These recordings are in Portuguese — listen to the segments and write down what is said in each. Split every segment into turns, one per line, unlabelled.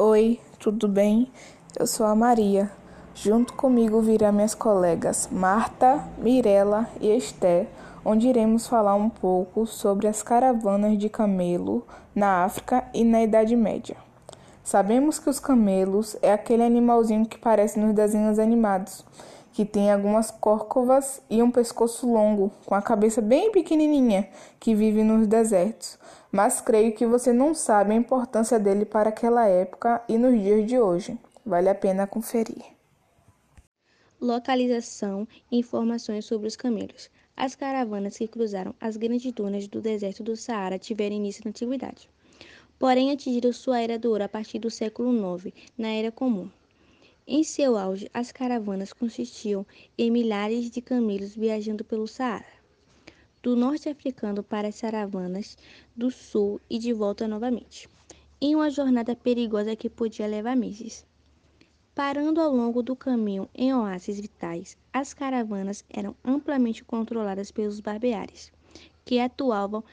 Oi, tudo bem? Eu sou a Maria. Junto comigo virão minhas colegas Marta, Mirela e Esther, onde iremos falar um pouco sobre as caravanas de camelo na África e na Idade Média. Sabemos que os camelos é aquele animalzinho que parece nos desenhos animados, que tem algumas córcovas e um pescoço longo, com a cabeça bem pequenininha, que vive nos desertos. Mas creio que você não sabe a importância dele para aquela época e nos dias de hoje. Vale a pena conferir.
Localização e informações sobre os camelos. As caravanas que cruzaram as grandes dunas do deserto do Saara tiveram início na antiguidade porém atingiram sua era de ouro a partir do século IX, na Era Comum. Em seu auge, as caravanas consistiam em milhares de camelos viajando pelo Saara, do norte africano para as caravanas do sul e de volta novamente, em uma jornada perigosa que podia levar meses. Parando ao longo do caminho em oásis vitais, as caravanas eram amplamente controladas pelos barbeares, que atuavam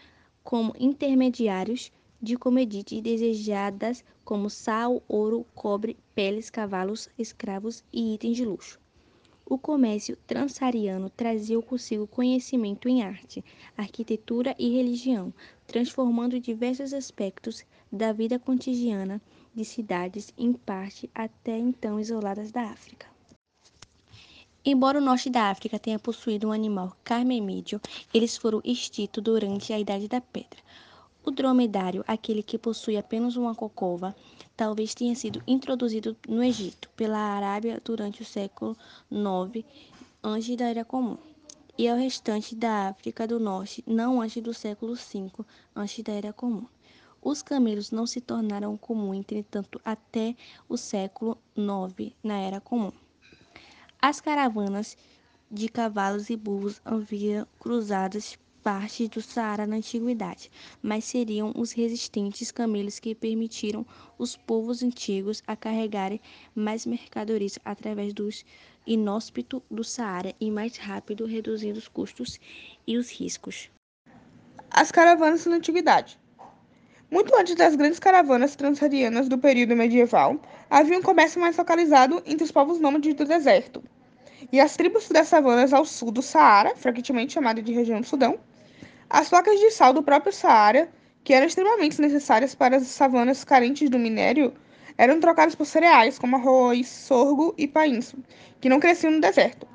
como intermediários de commodities desejadas como sal, ouro, cobre, peles, cavalos, escravos e itens de luxo. O comércio transsaariano trazia consigo conhecimento em arte, arquitetura e religião, transformando diversos aspectos da vida cotidiana de cidades, em parte até então isoladas da África. Embora o norte da África tenha possuído um animal carmemídeo, eles foram extintos durante a Idade da Pedra. O dromedário, aquele que possui apenas uma cocova, talvez tenha sido introduzido no Egito pela Arábia durante o século IX antes da Era Comum, e ao restante da África do Norte não antes do século V antes da Era Comum. Os camelos não se tornaram comum, entretanto, até o século IX, na Era Comum. As caravanas de cavalos e burros haviam cruzadas partes do Saara na antiguidade, mas seriam os resistentes camelos que permitiram os povos antigos a carregarem mais mercadorias através dos inóspito do Saara e mais rápido, reduzindo os custos e os riscos.
As caravanas na antiguidade. Muito antes das grandes caravanas transsaarianas do período medieval, havia um comércio mais localizado entre os povos nômades do deserto e as tribos das savanas ao sul do Saara, frequentemente chamada de região do Sudão, as placas de sal do próprio Saara, que eram extremamente necessárias para as savanas carentes do minério, eram trocadas por cereais como arroz, sorgo e painço, que não cresciam no deserto.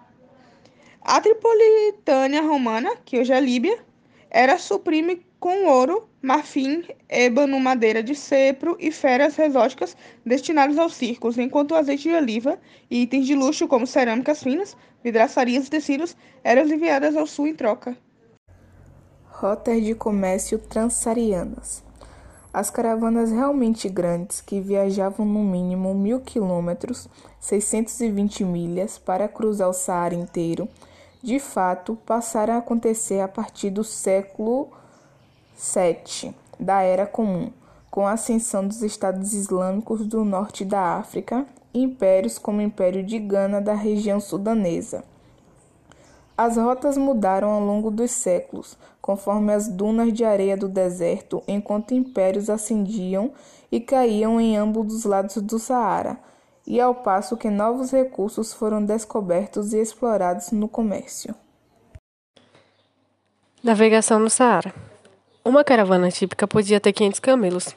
A Tripolitânia romana, que hoje é Líbia, era suprime com ouro, marfim, ébano, madeira de cepro e feras exóticas destinadas aos circos, enquanto o azeite de oliva e itens de luxo como cerâmicas finas, vidraçarias e tecidos eram enviadas ao sul em troca.
Rotas de comércio transsaarianas. As caravanas realmente grandes, que viajavam no mínimo mil quilômetros, 620 milhas, para cruzar o Saara inteiro, de fato passaram a acontecer a partir do século VII da Era Comum, com a ascensão dos Estados Islâmicos do norte da África, impérios como o Império de Gana da região sudanesa. As rotas mudaram ao longo dos séculos, conforme as dunas de areia do deserto, enquanto impérios ascendiam e caíam em ambos os lados do Saara, e ao passo que novos recursos foram descobertos e explorados no comércio.
Navegação no Saara. Uma caravana típica podia ter 500 camelos,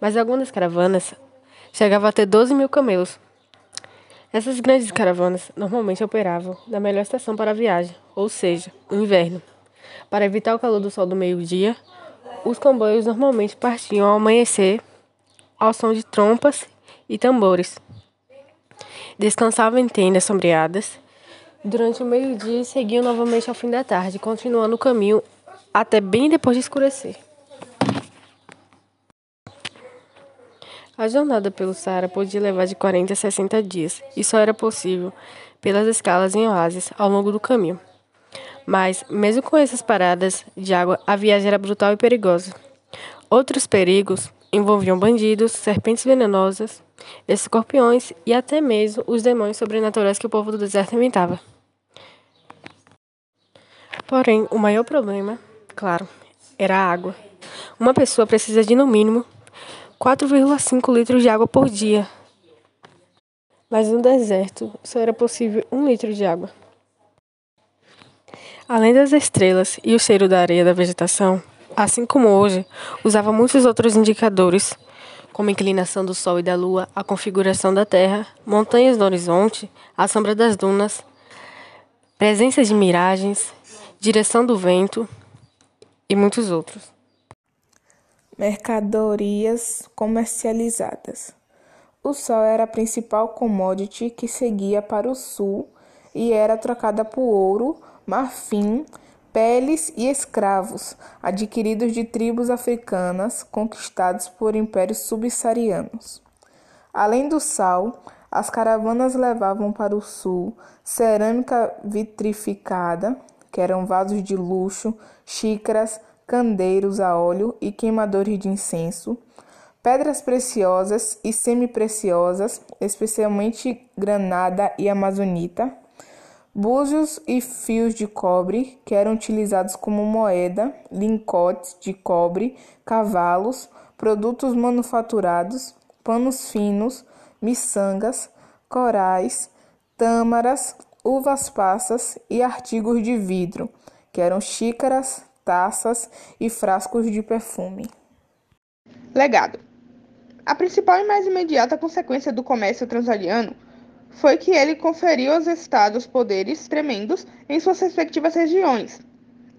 mas algumas caravanas chegavam a ter 12 mil camelos. Essas grandes caravanas normalmente operavam na melhor estação para a viagem, ou seja, o inverno. Para evitar o calor do sol do meio-dia, os comboios normalmente partiam ao amanhecer ao som de trompas e tambores. Descansavam em tendas sombreadas durante o meio-dia e seguiam novamente ao fim da tarde, continuando o caminho até bem depois de escurecer. A jornada pelo Saara podia levar de 40 a 60 dias, e só era possível pelas escalas em oásis ao longo do caminho. Mas, mesmo com essas paradas de água, a viagem era brutal e perigosa. Outros perigos envolviam bandidos, serpentes venenosas, escorpiões e até mesmo os demônios sobrenaturais que o povo do deserto inventava. Porém, o maior problema, claro, era a água. Uma pessoa precisa de, no mínimo, 4,5 litros de água por dia. Mas no deserto só era possível um litro de água. Além das estrelas e o cheiro da areia da vegetação, assim como hoje, usava muitos outros indicadores, como a inclinação do Sol e da Lua, a configuração da Terra, montanhas no horizonte, a sombra das dunas, presença de miragens, direção do vento e muitos outros.
Mercadorias comercializadas. O sol era a principal commodity que seguia para o sul e era trocada por ouro, marfim, peles e escravos adquiridos de tribos africanas conquistados por impérios subsaarianos. Além do sal, as caravanas levavam para o sul cerâmica vitrificada, que eram vasos de luxo, xícaras, candeiros a óleo e queimadores de incenso, pedras preciosas e semi-preciosas, especialmente granada e amazonita, búzios e fios de cobre, que eram utilizados como moeda, lincotes de cobre, cavalos, produtos manufaturados, panos finos, miçangas, corais, tâmaras, uvas passas e artigos de vidro, que eram xícaras, taças e frascos de perfume.
Legado. A principal e mais imediata consequência do comércio transaliano foi que ele conferiu aos estados poderes tremendos em suas respectivas regiões.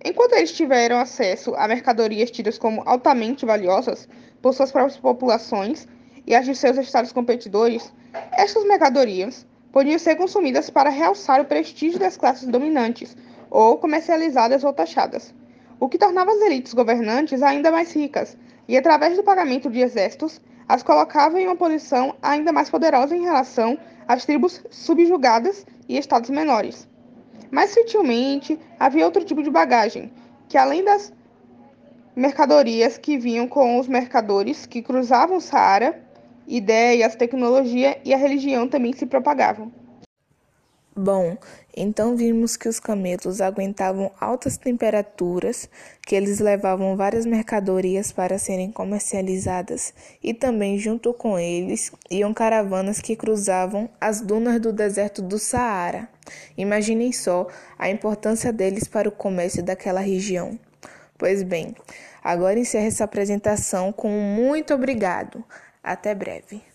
Enquanto eles tiveram acesso a mercadorias tidas como altamente valiosas por suas próprias populações e as de seus estados competidores, estas mercadorias podiam ser consumidas para realçar o prestígio das classes dominantes, ou comercializadas ou taxadas, o que tornava as elites governantes ainda mais ricas, e através do pagamento de exércitos, as colocava em uma posição ainda mais poderosa em relação às tribos subjugadas e estados menores. Mais sutilmente, havia outro tipo de bagagem, que além das mercadorias que vinham com os mercadores que cruzavam o Saara, ideias, tecnologia e a religião também se propagavam.
Bom, então vimos que os camelos aguentavam altas temperaturas, que eles levavam várias mercadorias para serem comercializadas e também junto com eles iam caravanas que cruzavam as dunas do deserto do Saara. Imaginem só a importância deles para o comércio daquela região. Pois bem, agora encerro essa apresentação com um muito obrigado. Até breve.